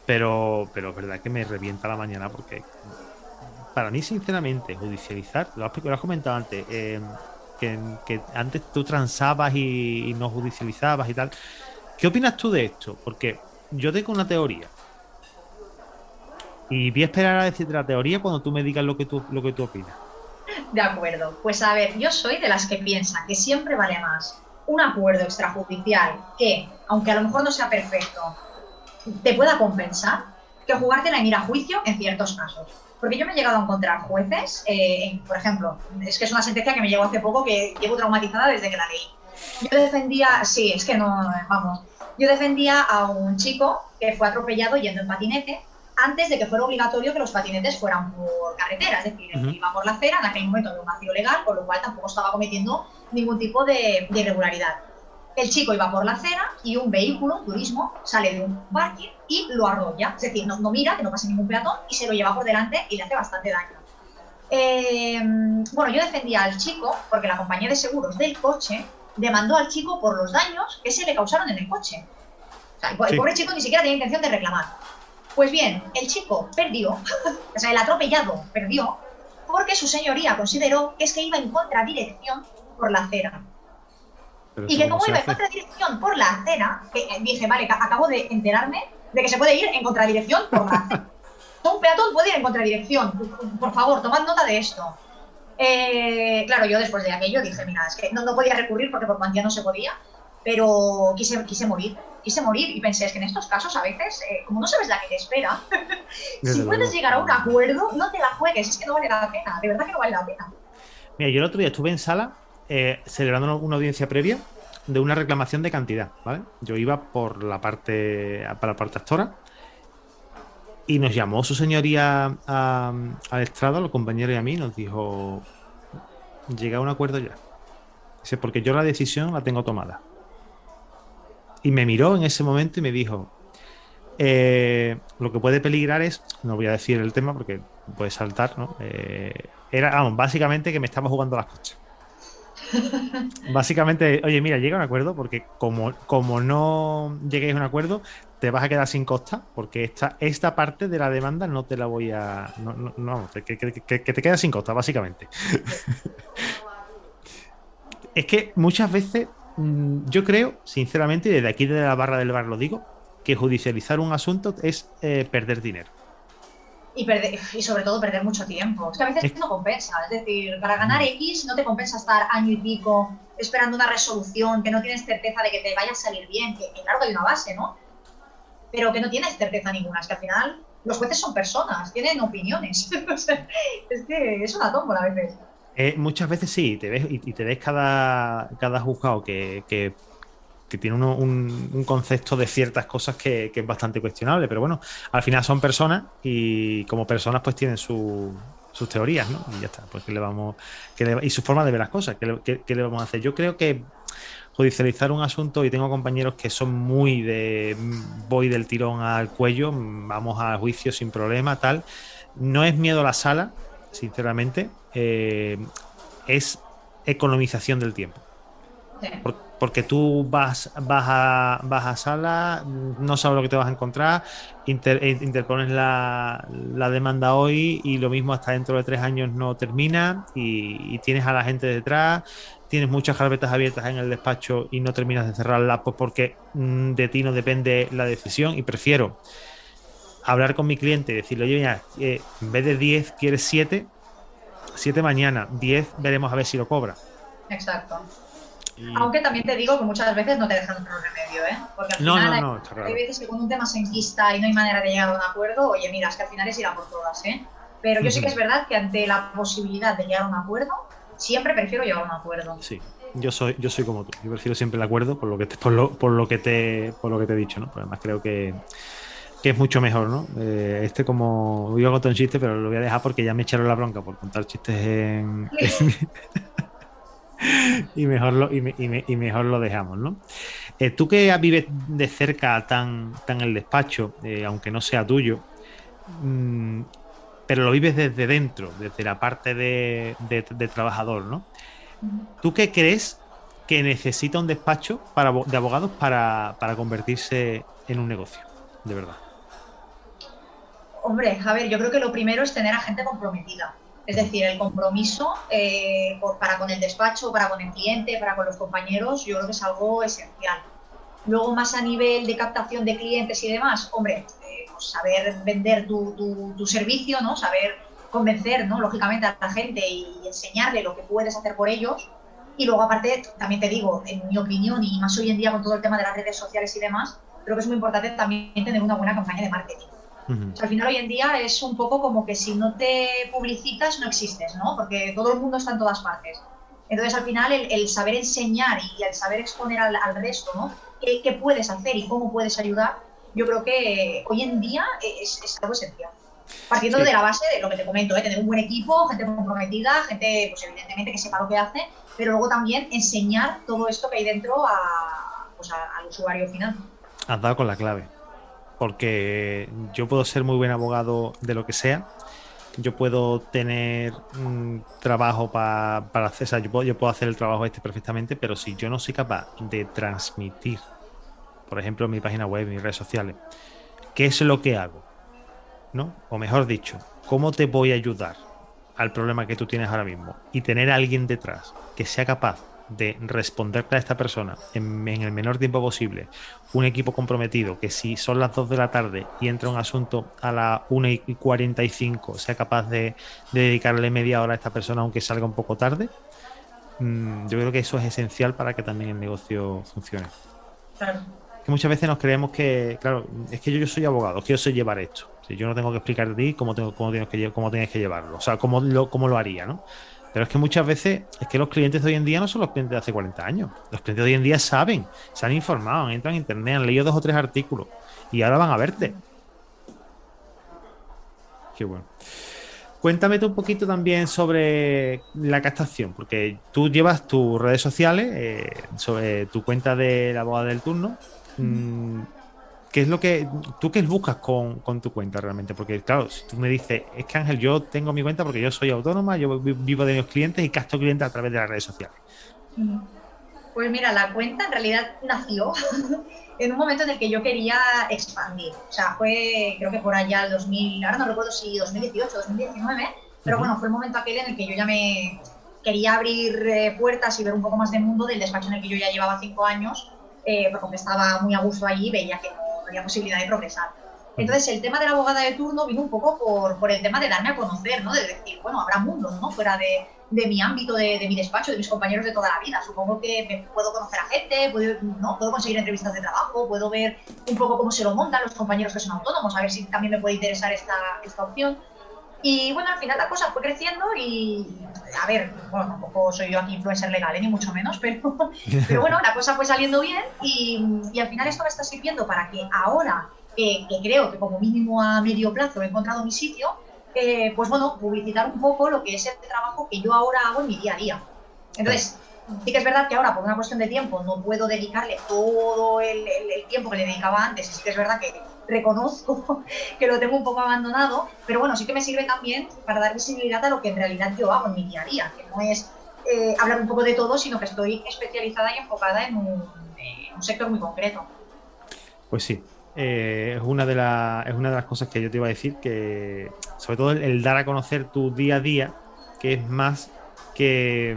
Speaker 1: Pero, pero es verdad que me revienta la mañana porque para mí, sinceramente, judicializar, lo has, comentado antes, eh, que, antes tú transabas y, no judicializabas y tal. ¿Qué opinas tú de esto? Porque yo tengo una teoría. Y voy a esperar a decirte la teoría cuando tú me digas lo que tú, lo que tú opinas.
Speaker 2: De acuerdo. Pues a ver, yo soy de las que piensa que siempre vale más un acuerdo extrajudicial que, aunque a lo mejor no sea perfecto, te pueda compensar que jugártela en ir a juicio en ciertos casos. Porque yo me he llegado a encontrar jueces, eh, por ejemplo, es que es una sentencia que me llegó hace poco que llevo traumatizada desde que la leí. Yo defendía, sí, es que no, vamos, yo defendía a un chico que fue atropellado yendo en patinete antes de que fuera obligatorio que los patinetes fueran por carretera, es decir, iba por la acera, en aquel momento de un vacío legal, con lo cual tampoco estaba cometiendo ningún tipo de, irregularidad. El chico iba por la acera y un vehículo, un turismo, sale de un parking y lo arrolla. Es decir, no, mira, que no pase ningún peatón y se lo lleva por delante y le hace bastante daño. Eh, bueno, yo defendía al chico porque la compañía de seguros del coche demandó al chico por los daños que se le causaron en el coche. O sea, el pobre chico ni siquiera tenía intención de reclamar. Pues bien, el chico perdió, o sea, el atropellado perdió, porque su señoría consideró que es que iba en contradirección por la acera. y que como iba en contradirección por la acera, que eh, dije, vale, acabo de enterarme de que se puede ir en contradirección por la acera. Un peatón puede ir en contradirección. Por favor, tomad nota de esto. Eh, claro, yo después de aquello dije, mira, es que no, no podía recurrir porque por cuantía no se podía, pero quise, quise morir quise morir y pensé, es que en estos casos a veces, eh, como no sabes la que te espera, si puedes llegar a un acuerdo, no te la juegues, es que no vale la pena, de verdad que no vale la pena.
Speaker 1: Mira, yo el otro día estuve en sala eh, celebrando una audiencia previa de una reclamación de cantidad, ¿vale? Yo iba por la parte, para la parte actora y nos llamó su señoría al estrado, a los compañeros y a mí, nos dijo, llega a un acuerdo ya. Dice, porque yo la decisión la tengo tomada. Y me miró en ese momento y me dijo, Eh, lo que puede peligrar es, no voy a decir el tema porque puede saltar, ¿no? Eh, era, vamos, básicamente que me estaba jugando las cosas. Básicamente, oye, mira, llega a un acuerdo porque como, como no lleguéis a un acuerdo, te vas a quedar sin costa porque esta, esta parte de la demanda no te la voy a... No, no, que, te quedas sin costa, básicamente. es que muchas veces yo creo, sinceramente, y desde aquí desde la barra del bar lo digo, que judicializar un asunto es eh, perder dinero.
Speaker 2: Y, perder, y sobre todo perder mucho tiempo. Es que a veces no compensa. Es decir, para ganar X no te compensa estar año y pico esperando una resolución que no tienes certeza de que te vaya a salir bien, que, claro que hay una base, ¿no? Pero que no tienes certeza ninguna. Es que al final los jueces son personas, tienen opiniones. es que es una tómbola a veces.
Speaker 1: Eh, muchas veces sí, te ves, y, te ves cada, cada juzgado que, que que tiene un, concepto de ciertas cosas que, es bastante cuestionable, pero bueno, al final son personas y como personas pues tienen sus teorías, ¿no? Y ya está, pues que le vamos, y su forma de ver las cosas, ¿qué, le vamos a hacer? Yo creo que judicializar un asunto y tengo compañeros que son muy de voy del tirón al cuello, vamos al juicio sin problema, tal. No es miedo a la sala, sinceramente, eh, es economización del tiempo. Porque tú vas, vas, a, vas a sala, no sabes lo que te vas a encontrar, eh, interpones la, demanda hoy y lo mismo hasta dentro de tres años no termina y, tienes a la gente detrás, tienes muchas carpetas abiertas en el despacho y no terminas de cerrarlas pues porque mm, de ti no depende la decisión y prefiero hablar con mi cliente y decirle, oye, mira, eh, en vez de 10 quieres 7, 7 mañana, 10 veremos a ver si lo cobra.
Speaker 2: Exacto. Aunque también te digo que muchas veces no te dejan otro remedio, ¿eh? Porque al final hay, veces que con un tema se enquista y no hay manera de llegar a un acuerdo, oye, mira, es que al final es ir a por todas, ¿eh? Pero yo sí que es verdad que ante la posibilidad de llegar a un acuerdo, siempre prefiero llegar a un acuerdo.
Speaker 1: Sí, yo soy, yo soy como tú. Yo prefiero siempre el acuerdo por lo que te, por lo, por lo que te, por lo que te he dicho, ¿no? Pero además creo que, que es mucho mejor, ¿no? Eh, este como a contar un chiste, pero lo voy a dejar porque ya me echaron la bronca por contar chistes en, y, mejor lo, y, mejor lo dejamos, ¿no? Eh, tú que vives de cerca tan, tan el despacho, eh, aunque no sea tuyo, mm, pero lo vives desde dentro, desde la parte de, trabajador, ¿no? ¿Tú qué crees que necesita un despacho para, de abogados para, para convertirse en un negocio, de verdad?
Speaker 2: Hombre, a ver, yo creo que lo primero es tener a gente comprometida es decir, el compromiso eh, para con el despacho, para con el cliente, para con los compañeros, yo creo que es algo esencial. Luego, más a nivel de captación de clientes y demás, hombre, eh, pues saber vender tu, tu, servicio, ¿no? Saber convencer, ¿no? Lógicamente, a la gente y enseñarle lo que puedes hacer por ellos. Y luego, aparte, también te digo, en mi opinión, y más hoy en día con todo el tema de las redes sociales y demás, creo que es muy importante también tener una buena campaña de marketing al final hoy en día es un poco como que si no te publicitas no existes, ¿no? Porque todo el mundo está en todas partes. Entonces al final el, saber enseñar y el saber exponer al, resto, ¿no? ¿Qué, puedes hacer y cómo puedes ayudar? Yo creo que hoy en día es, algo esencial. Partiendo de la base de lo que te comento, ¿eh? tener un buen equipo, gente comprometida, gente, pues evidentemente que sepa lo que hace, pero luego también enseñar todo esto que hay dentro pues, al usuario final.
Speaker 1: Has dado con la clave porque yo puedo ser muy buen abogado de lo que sea, yo puedo tener un trabajo para hacer, o sea, yo puedo, hacer el trabajo este perfectamente, pero si yo no soy capaz de transmitir, por ejemplo, mi página web, mis redes sociales, qué es lo que hago, ¿no? O mejor dicho, cómo te voy a ayudar al problema que tú tienes ahora mismo y tener a alguien detrás que sea capaz de responderle a esta persona en, el menor tiempo posible, un equipo comprometido que si son las 2 de la tarde y entra un asunto a las 1 y 45 sea capaz de, dedicarle media hora a esta persona aunque salga un poco tarde, mm, yo creo que eso es esencial para que también el negocio funcione. Claro. Que muchas veces nos creemos que, claro, es que yo, soy abogado, que yo sé llevar esto. Si yo no tengo que explicar a ti cómo, tengo, cómo, tienes que, cómo tienes que llevarlo, o sea, cómo lo, cómo lo haría, ¿no? Pero es que muchas veces es que los clientes de hoy en día no son los clientes de hace 40 años. Los clientes de hoy en día saben, se han informado, entran en internet, han leído dos o tres artículos y ahora van a verte. Qué bueno. Cuéntame tú un poquito también sobre la captación, porque tú llevas tus redes sociales, eh, sobre tu cuenta de la boda del turno. Mm, ¿qué es lo que tú qué buscas con, tu cuenta realmente? Porque claro, si tú me dices, es que Ángel, yo tengo mi cuenta porque yo soy autónoma, yo vivo de mis clientes y casto clientes a través de las redes sociales.
Speaker 2: Pues mira, la cuenta en realidad nació en un momento en el que yo quería expandir. O sea, fue creo que por allá el 2000, ahora no recuerdo si 2018 o 2019, pero bueno, fue el momento aquel en el que yo ya me quería abrir eh, puertas y ver un poco más del mundo del despacho en el que yo ya llevaba cinco años, eh, porque estaba muy a gusto allí veía que no había posibilidad de progresar. Entonces, el tema de la abogada de turno vino un poco por, por el tema de darme a conocer, ¿no? De decir, bueno, habrá mundos, ¿no? Fuera de, de mi ámbito, de, de, mi despacho, de mis compañeros de toda la vida. Supongo que me puedo conocer a gente, puedo, ¿no? puedo conseguir entrevistas de trabajo, puedo ver un poco cómo se lo montan los compañeros que son autónomos, a ver si también me puede interesar esta, esta opción. Y bueno, al final la cosa fue creciendo y, a ver, bueno, tampoco soy yo aquí influencer legal, ¿eh? ni mucho menos, pero, pero bueno, la cosa fue saliendo bien y, y al final esto me está sirviendo para que ahora que creo que como mínimo a medio plazo he encontrado mi sitio, eh, pues bueno, publicitar un poco lo que es el trabajo que yo ahora hago en mi día a día. Entonces, sí que es verdad que ahora por una cuestión de tiempo no puedo dedicarle todo el, tiempo que le dedicaba antes, sí que es verdad que reconozco que lo tengo un poco abandonado, pero bueno, sí que me sirve también para dar visibilidad a lo que en realidad yo hago en mi día a día, que no es eh, hablar un poco de todo, sino que estoy especializada y enfocada en un sector muy concreto.
Speaker 1: Pues sí, eh, es, una de es una de las cosas que yo te iba a decir, que sobre todo el, dar a conocer tu día a día, que es más que,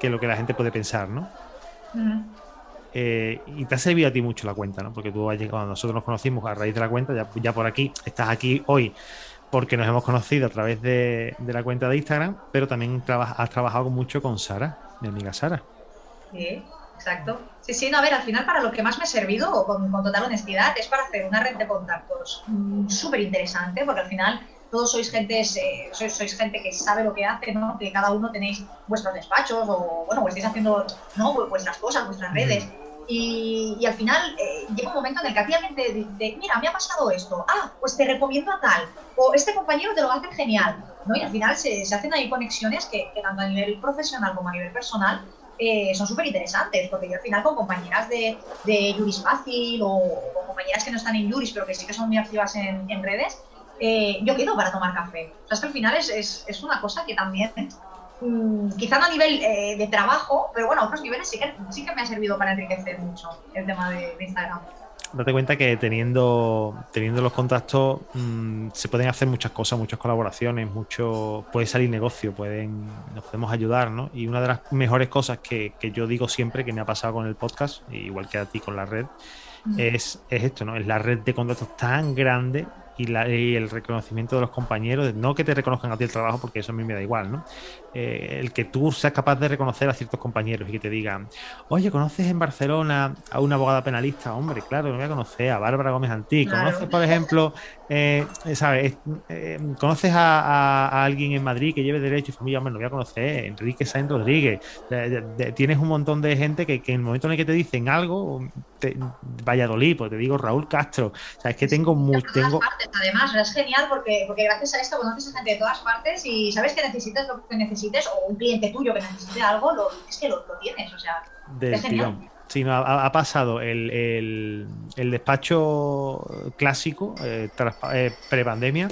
Speaker 1: que lo que la gente puede pensar, ¿no? Eh, y te ha servido a ti mucho la cuenta, ¿no? Porque tú cuando nosotros nos conocimos a raíz de la cuenta, ya, ya por aquí, estás aquí hoy porque nos hemos conocido a través de, de la cuenta de Instagram, pero también has trabajado mucho con Sara, mi amiga Sara.
Speaker 2: Sí, exacto. Sí, sí, no, a ver, al final para lo que más me ha servido, con, total honestidad, es para hacer una red de contactos mm, súper interesante, porque al final todos sois gente, eh, sois, gente que sabe lo que hace, ¿no? Que cada uno tenéis vuestros despachos o, bueno, pues estáis haciendo, ¿no? Vuestras cosas, vuestras redes. Y, al final eh, llega un momento en el que a alguien te dice, mira, me ha pasado esto, ah, pues te recomiendo a tal, o este compañero te lo hace genial, ¿no? Y al final se, se hacen ahí conexiones que, tanto a nivel profesional como a nivel personal eh, son súper interesantes, porque yo al final con compañeras de, de Juris Fácil o, compañeras que no están en Juris, pero que sí que son muy activas en, en redes, eh, yo quedo para tomar café. O sea, es que al final es, es, es una cosa que también, mmm, quizá no a nivel eh, de trabajo, pero bueno, a otros niveles sí que, sí que me ha servido para enriquecer mucho el tema de, de Instagram
Speaker 1: date cuenta que teniendo, teniendo los contactos mmm, se pueden hacer muchas cosas, muchas colaboraciones, mucho, puede salir negocio, pueden, nos podemos ayudar, ¿no? Y una de las mejores cosas que, que yo digo siempre que me ha pasado con el podcast, igual que a ti con la red, mm. es, es esto, ¿no? Es la red de contactos tan grande y, el reconocimiento de los compañeros, no que te reconozcan a ti el trabajo, porque eso a mí me da igual, ¿no? Eh, el que tú seas capaz de reconocer a ciertos compañeros y que te digan, oye, ¿conoces en Barcelona a una abogada penalista? Hombre, claro, no voy a conocer a Bárbara Gómez Antí. ¿Conoces, por ejemplo, eh, ¿sabes? Eh, ¿Conoces a, alguien en Madrid que lleve derecho y familia? Hombre, no voy a conocer, Enrique Sainz Rodríguez. tienes un montón de gente que, en el momento en el que te dicen algo, te, Valladolid, pues te digo Raúl Castro. O sea, es que tengo muy. Tengo,
Speaker 2: además, es genial porque, porque gracias a esto conoces a gente de todas partes y sabes que necesitas lo que necesites o un cliente tuyo que necesite algo, lo, es que lo, tienes, o sea, es genial.
Speaker 1: Sí, no, ha, pasado el, el, despacho clásico, eh, eh, pre-pandemia,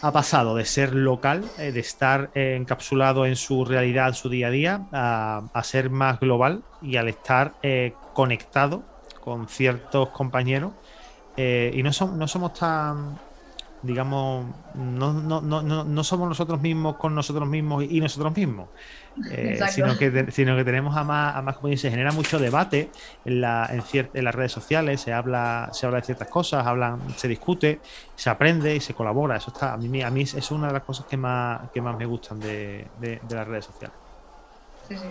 Speaker 1: ha pasado de ser local, eh, de estar encapsulado en su realidad, su día a día, a, a ser más global y al estar conectado con ciertos compañeros. Eh, y no, no somos tan, digamos, no, no, no, no, somos nosotros mismos con nosotros mismos y nosotros mismos, eh, sino, que, sino que tenemos a más, a más se genera mucho debate en, la, en, en, las redes sociales, se habla, se habla de ciertas cosas, hablan, se discute, se aprende y se colabora. Eso está, a mí, a mí es una de las cosas que más, que más me gustan de, de, de las redes sociales. Sí, sí.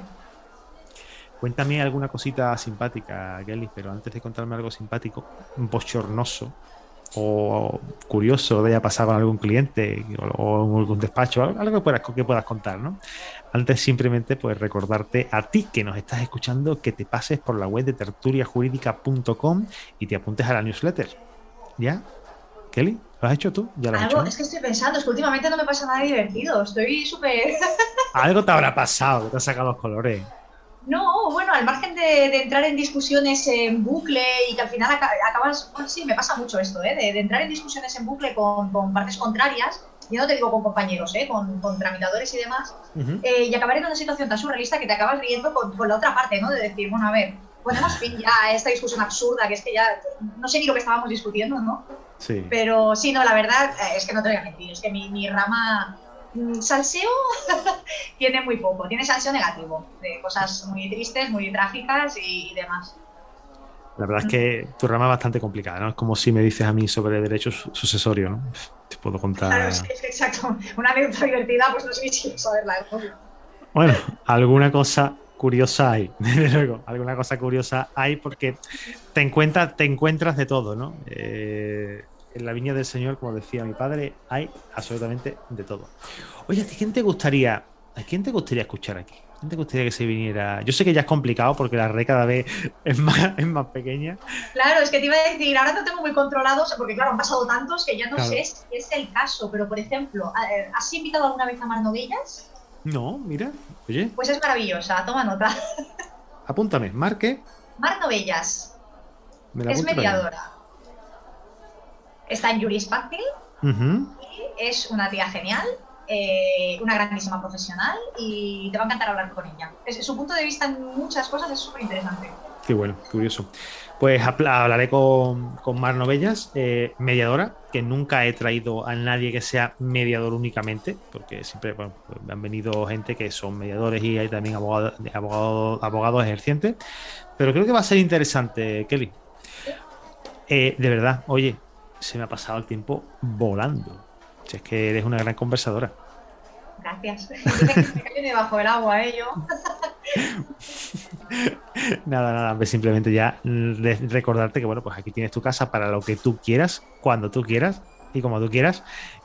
Speaker 1: Cuéntame alguna cosita simpática, Kelly, pero antes de contarme algo simpático, bochornoso o curioso de haya pasado con algún cliente o, en algún despacho, algo que puedas, que puedas contar, ¿no? Antes simplemente pues recordarte a ti que nos estás escuchando que te pases por la web de tertuliajurídica.com y te apuntes a la newsletter. ¿Ya? Kelly, ¿lo has hecho tú?
Speaker 2: ¿Ya lo has Algo, hecho? Es que estoy pensando, es que últimamente no me pasa nada divertido, estoy súper...
Speaker 1: Algo te habrá pasado, te has sacado los colores.
Speaker 2: No, bueno, al margen de, entrar en discusiones en bucle y que al final acabas, bueno, sí, me pasa mucho esto, ¿eh? de, entrar en discusiones en bucle con, partes contrarias, yo no te digo con compañeros, ¿eh? con, tramitadores y demás, eh, y acabar en una situación tan surrealista que te acabas riendo con, con, la otra parte, ¿no? De decir, bueno, a ver, ponemos fin ya a esta discusión absurda, que es que ya no sé ni lo que estábamos discutiendo, ¿no? Sí. Pero sí, no, la verdad eh, es que no te voy a mentir, es que mi, mi rama salseo tiene muy poco, tiene salseo negativo, de cosas muy tristes, muy trágicas y, demás.
Speaker 1: La verdad es que tu rama es bastante complicada, ¿no? Es como si me dices a mí sobre derechos sucesorios, ¿no? Te puedo contar.
Speaker 2: Claro, es, exacto. Una anécdota divertida, pues no sé si quiero saberla.
Speaker 1: Bueno, alguna cosa curiosa hay, desde luego. Alguna cosa curiosa hay porque te encuentras, te encuentras de todo, ¿no? Eh, en la viña del Señor, como decía mi padre, hay absolutamente de todo. Oye, ¿a quién te gustaría, a quién te gustaría escuchar aquí? ¿Quién te gustaría que se viniera? Yo sé que ya es complicado porque la red cada vez es más, es más pequeña.
Speaker 2: Claro, es que te iba a decir, ahora no tengo muy controlados, porque claro, han pasado tantos que ya no sé si es el caso, pero por ejemplo, eh, ¿has invitado alguna vez a Mar Novellas?
Speaker 1: No, mira, oye.
Speaker 2: Pues es maravillosa, toma nota.
Speaker 1: Apúntame, Mar qué?
Speaker 2: Mar Novellas. es mediadora. Está en Juris Fácil. Es una tía genial, eh, una grandísima profesional y te va a encantar hablar con ella. su punto de vista en muchas cosas es súper interesante.
Speaker 1: Qué bueno, curioso. Pues hablaré con, con Mar Novellas, eh, mediadora, que nunca he traído a nadie que sea mediador únicamente, porque siempre bueno, han venido gente que son mediadores y hay también abogados, abogados, abogados ejercientes. Pero creo que va a ser interesante, Kelly. Eh, de verdad, oye, se me ha pasado el tiempo volando. Si es que eres una gran conversadora.
Speaker 2: Gracias. Que debajo del agua, ¿eh?
Speaker 1: nada, nada, simplemente ya recordarte que, bueno, pues aquí tienes tu casa para lo que tú quieras, cuando tú quieras y como tú quieras.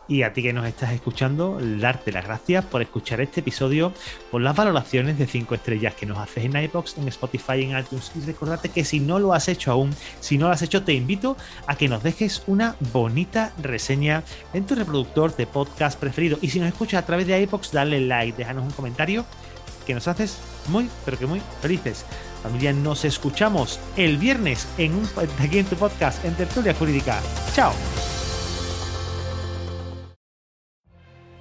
Speaker 1: Y a ti que nos estás escuchando, darte las gracias por escuchar este episodio, por las valoraciones de 5 estrellas que nos haces en iBox, en Spotify, en iTunes. Y recordarte que si no lo has hecho aún, si no lo has hecho, te invito a que nos dejes una bonita reseña en tu reproductor de podcast preferido. Y si nos escuchas a través de iBox, dale like, déjanos un comentario que nos haces muy, pero que muy felices. Familia, nos escuchamos el viernes en un, aquí en tu podcast en Tertulia Jurídica. Chao.